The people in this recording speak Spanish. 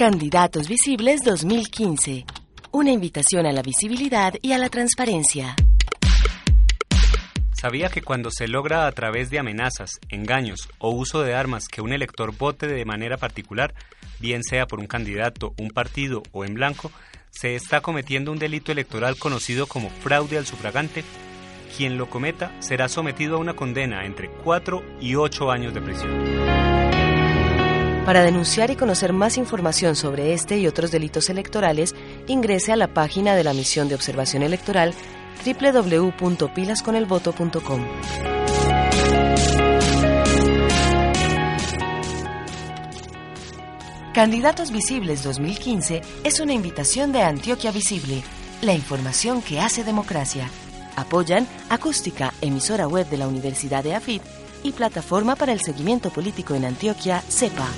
Candidatos Visibles 2015. Una invitación a la visibilidad y a la transparencia. ¿Sabía que cuando se logra a través de amenazas, engaños o uso de armas que un elector vote de manera particular, bien sea por un candidato, un partido o en blanco, se está cometiendo un delito electoral conocido como fraude al sufragante? Quien lo cometa será sometido a una condena entre 4 y 8 años de prisión. Para denunciar y conocer más información sobre este y otros delitos electorales, ingrese a la página de la Misión de Observación Electoral www.pilasconelvoto.com. Candidatos Visibles 2015 es una invitación de Antioquia Visible, la información que hace democracia. Apoyan Acústica, emisora web de la Universidad de AFIT, y Plataforma para el Seguimiento Político en Antioquia, CEPA.